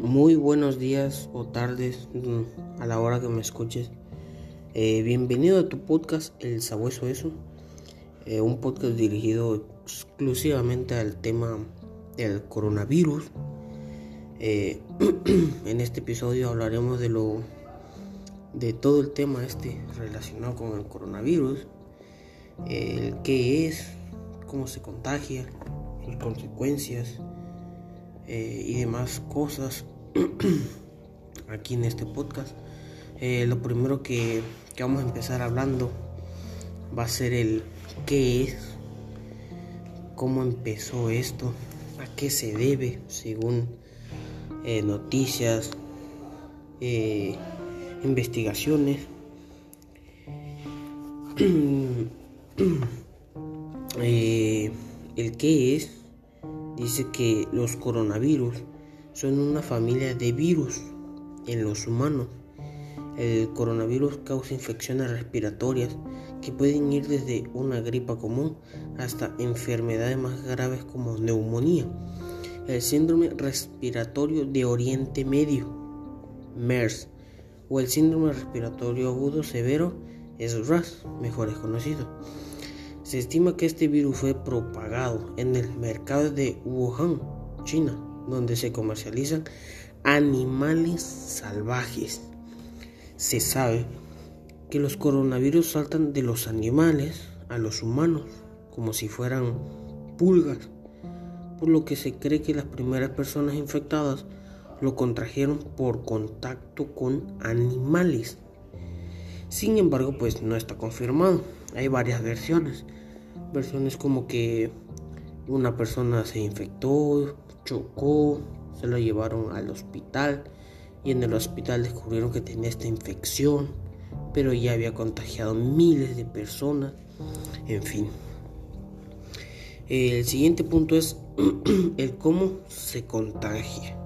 Muy buenos días o tardes mm, a la hora que me escuches. Eh, bienvenido a tu podcast El Sabueso Eso, eh, un podcast dirigido exclusivamente al tema del coronavirus. Eh, en este episodio hablaremos de lo de todo el tema este relacionado con el coronavirus, el qué es, cómo se contagia, sus consecuencias eh, y demás cosas aquí en este podcast. Eh, lo primero que, vamos a empezar hablando va a ser el qué es, cómo empezó esto, a qué se debe según eh, noticias, investigaciones. el qué es dice que los coronavirus son una familia de virus en los humanos. El coronavirus causa infecciones respiratorias que pueden ir desde una gripa común hasta enfermedades más graves como neumonía. El síndrome respiratorio de Oriente Medio, MERS, o el síndrome respiratorio agudo severo, es RAS, mejor es conocido. Se estima que este virus fue propagado en el mercado de Wuhan, China, donde se comercializan animales salvajes. Se sabe que los coronavirus saltan de los animales a los humanos como si fueran pulgas, por lo que se cree que las primeras personas infectadas lo contrajeron por contacto con animales. Sin embargo, pues no está confirmado. Hay varias versiones versiones como que una persona se infectó, chocó, se lo llevaron al hospital y en el hospital descubrieron que tenía esta infección, pero ya había contagiado miles de personas, en fin. El siguiente punto es el cómo se contagia.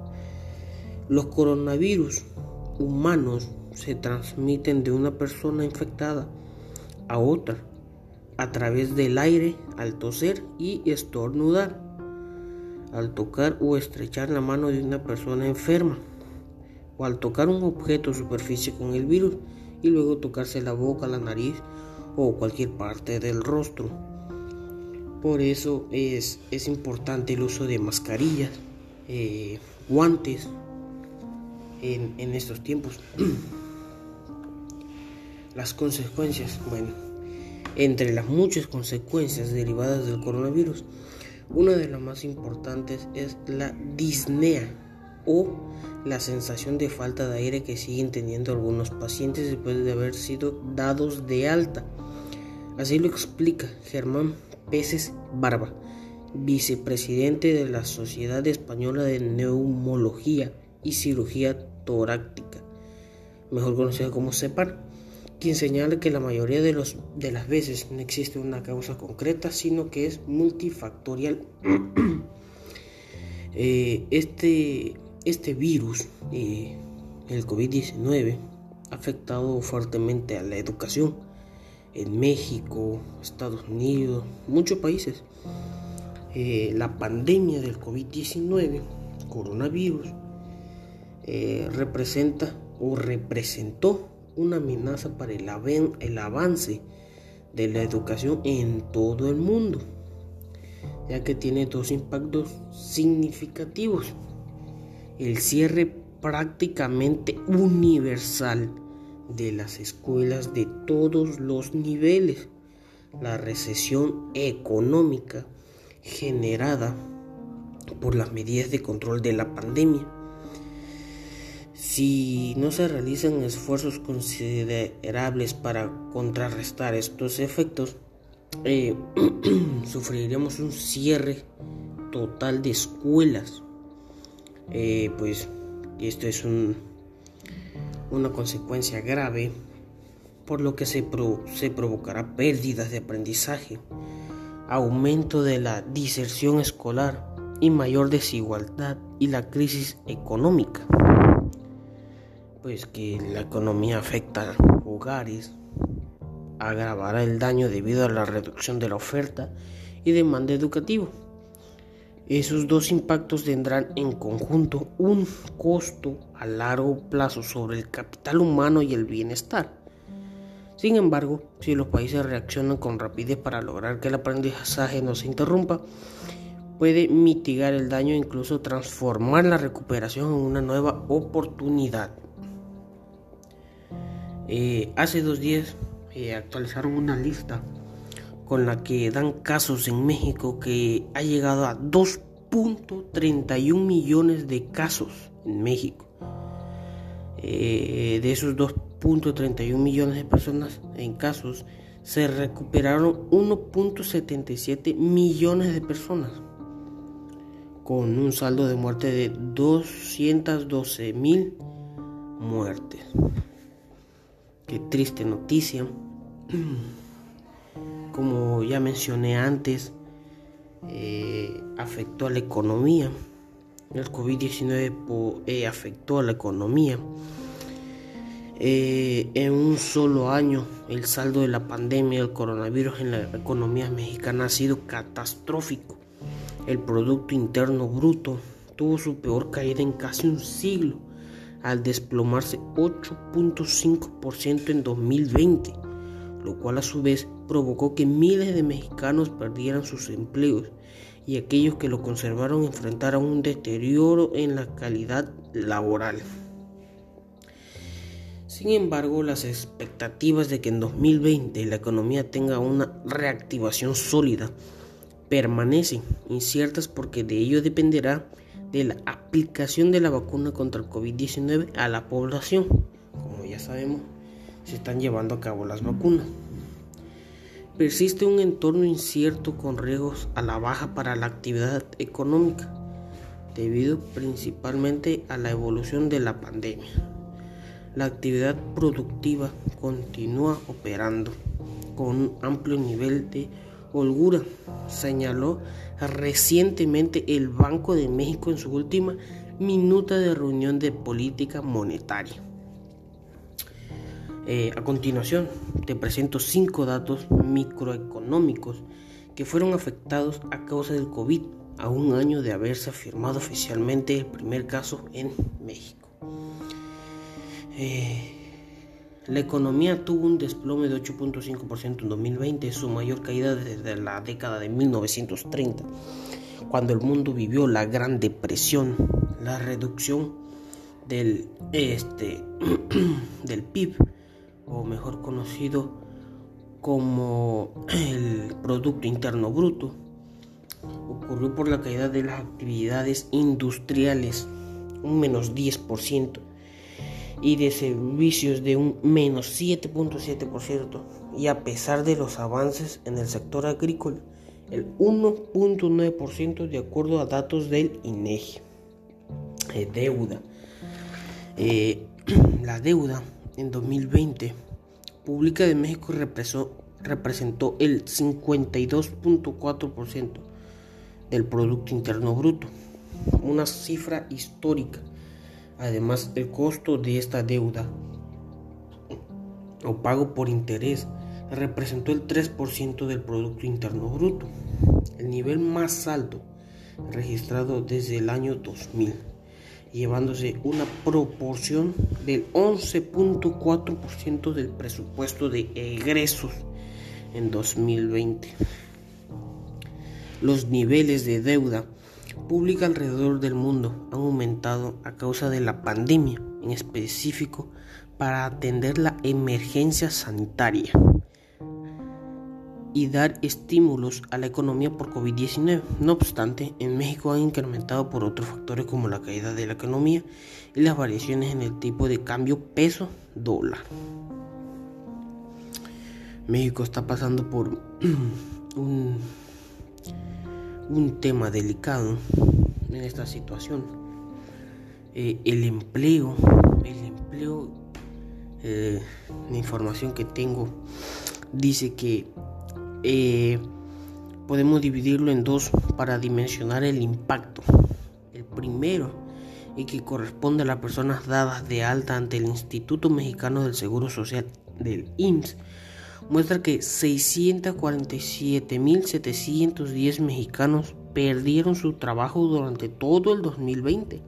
Los coronavirus humanos se transmiten de una persona infectada a otra a través del aire al toser y estornudar, al tocar o estrechar la mano de una persona enferma, o al tocar un objeto o superficie con el virus y luego tocarse la boca, la nariz o cualquier parte del rostro. Por eso es, es importante el uso de mascarillas, eh, guantes en, en estos tiempos. Las consecuencias, bueno, entre las muchas consecuencias derivadas del coronavirus, una de las más importantes es la disnea o la sensación de falta de aire que siguen teniendo algunos pacientes después de haber sido dados de alta. Así lo explica Germán Peces Barba, vicepresidente de la Sociedad Española de Neumología y Cirugía Torácica, mejor conocida como CEPAR quien señala que la mayoría de, los, de las veces no existe una causa concreta, sino que es multifactorial. Eh, este, este virus, eh, el COVID-19, ha afectado fuertemente a la educación en México, Estados Unidos, muchos países. Eh, la pandemia del COVID-19, coronavirus, representa o representó una amenaza para el, el avance de la educación en todo el mundo, ya que tiene dos impactos significativos. El cierre prácticamente universal de las escuelas de todos los niveles, la recesión económica generada por las medidas de control de la pandemia si no se realizan esfuerzos considerables para contrarrestar estos efectos, eh, sufriremos un cierre total de escuelas. Eh, pues esto es una consecuencia grave, por lo que se, se provocará pérdidas de aprendizaje, aumento de la diserción escolar y mayor desigualdad y la crisis económica pues que la economía afecta hogares, agravará el daño debido a la reducción de la oferta y demanda educativa. Esos dos impactos tendrán en conjunto un costo a largo plazo sobre el capital humano y el bienestar. Sin embargo, si los países reaccionan con rapidez para lograr que el aprendizaje no se interrumpa, puede mitigar el daño e incluso transformar la recuperación en una nueva oportunidad. Eh, hace dos días eh, actualizaron una lista con la que dan casos en México que ha llegado a 2.31 millones de casos en México. Eh, de esos 2.31 millones de personas en casos, se recuperaron 1.77 millones de personas, con un saldo de muerte de 212 mil muertes. Triste noticia. Como ya mencioné antes, eh, afectó a la economía. El COVID-19 eh, afectó a la economía. Eh, en un solo año, el saldo de la pandemia del coronavirus en la economía mexicana ha sido catastrófico. El Producto Interno Bruto tuvo su peor caída en casi un siglo, al desplomarse 8.5% en 2020 lo cual a su vez provocó que miles de mexicanos perdieran sus empleos y aquellos que lo conservaron enfrentaran un deterioro en la calidad laboral. Sin embargo, las expectativas de que en 2020 la economía tenga una reactivación sólida permanecen inciertas porque de ello dependerá de la aplicación de la vacuna contra el COVID-19 a la población. Como ya sabemos, se están llevando a cabo las vacunas. Persiste un entorno incierto con riesgos a la baja para la actividad económica, debido principalmente a la evolución de la pandemia. La actividad productiva continúa operando con un amplio nivel de holgura, señaló recientemente el Banco de México en su última minuta de reunión de política monetaria. Eh, a continuación, te presento cinco datos microeconómicos que fueron afectados a causa del COVID a un año de haberse afirmado oficialmente el primer caso en México. Eh, la economía tuvo un desplome de 8.5% en 2020, su mayor caída desde la década de 1930, cuando el mundo vivió la Gran Depresión, la reducción del, este, del PIB o mejor conocido como el Producto Interno Bruto, ocurrió por la caída de las actividades industriales, un menos 10%, y de servicios de un menos 7.7%, y a pesar de los avances en el sector agrícola, el 1.9% de acuerdo a datos del INEGI. Eh, deuda. Eh, la deuda en 2020, Pública de México representó el 52.4% del Producto Interno Bruto, una cifra histórica. Además, el costo de esta deuda o pago por interés representó el 3% del Producto Interno Bruto, el nivel más alto registrado desde el año 2000 llevándose una proporción del 11.4% del presupuesto de egresos en 2020. Los niveles de deuda pública alrededor del mundo han aumentado a causa de la pandemia, en específico para atender la emergencia sanitaria y dar estímulos a la economía por COVID-19. No obstante, en México han incrementado por otros factores como la caída de la economía y las variaciones en el tipo de cambio peso-dólar. México está pasando por un, un tema delicado en esta situación. Eh, el empleo, el empleo, eh, la información que tengo dice que eh, podemos dividirlo en dos para dimensionar el impacto. El primero, y que corresponde a las personas dadas de alta ante el Instituto Mexicano del Seguro Social del IMSS, muestra que 647.710 mexicanos perdieron su trabajo durante todo el 2020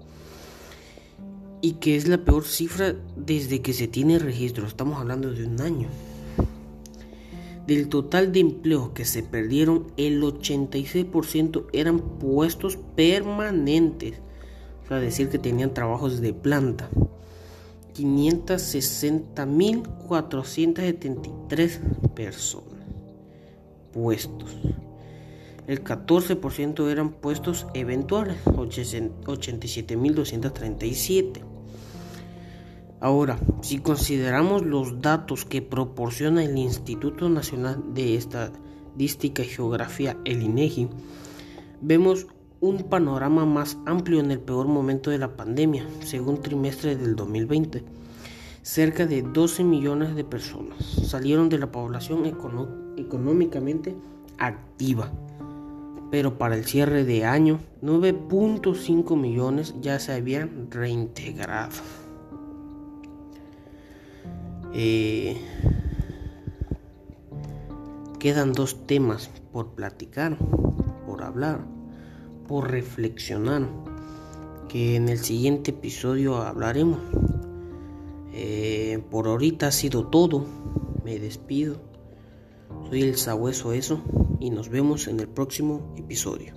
y que es la peor cifra desde que se tiene registro, estamos hablando de un año. Del total de empleos que se perdieron, el 86% eran puestos permanentes, o sea, decir que tenían trabajos de planta. 560.473 personas puestos. El 14% eran puestos eventuales, 87.237. Ahora, si consideramos los datos que proporciona el Instituto Nacional de Estadística y Geografía, el INEGI, vemos un panorama más amplio en el peor momento de la pandemia, según trimestre del 2020. Cerca de 12 millones de personas salieron de la población económicamente activa, pero para el cierre de año 9.5 millones ya se habían reintegrado. Eh, quedan dos temas por platicar, por hablar, por reflexionar, que en el siguiente episodio hablaremos. Eh, por ahorita ha sido todo, me despido. Soy el sabueso eso y nos vemos en el próximo episodio.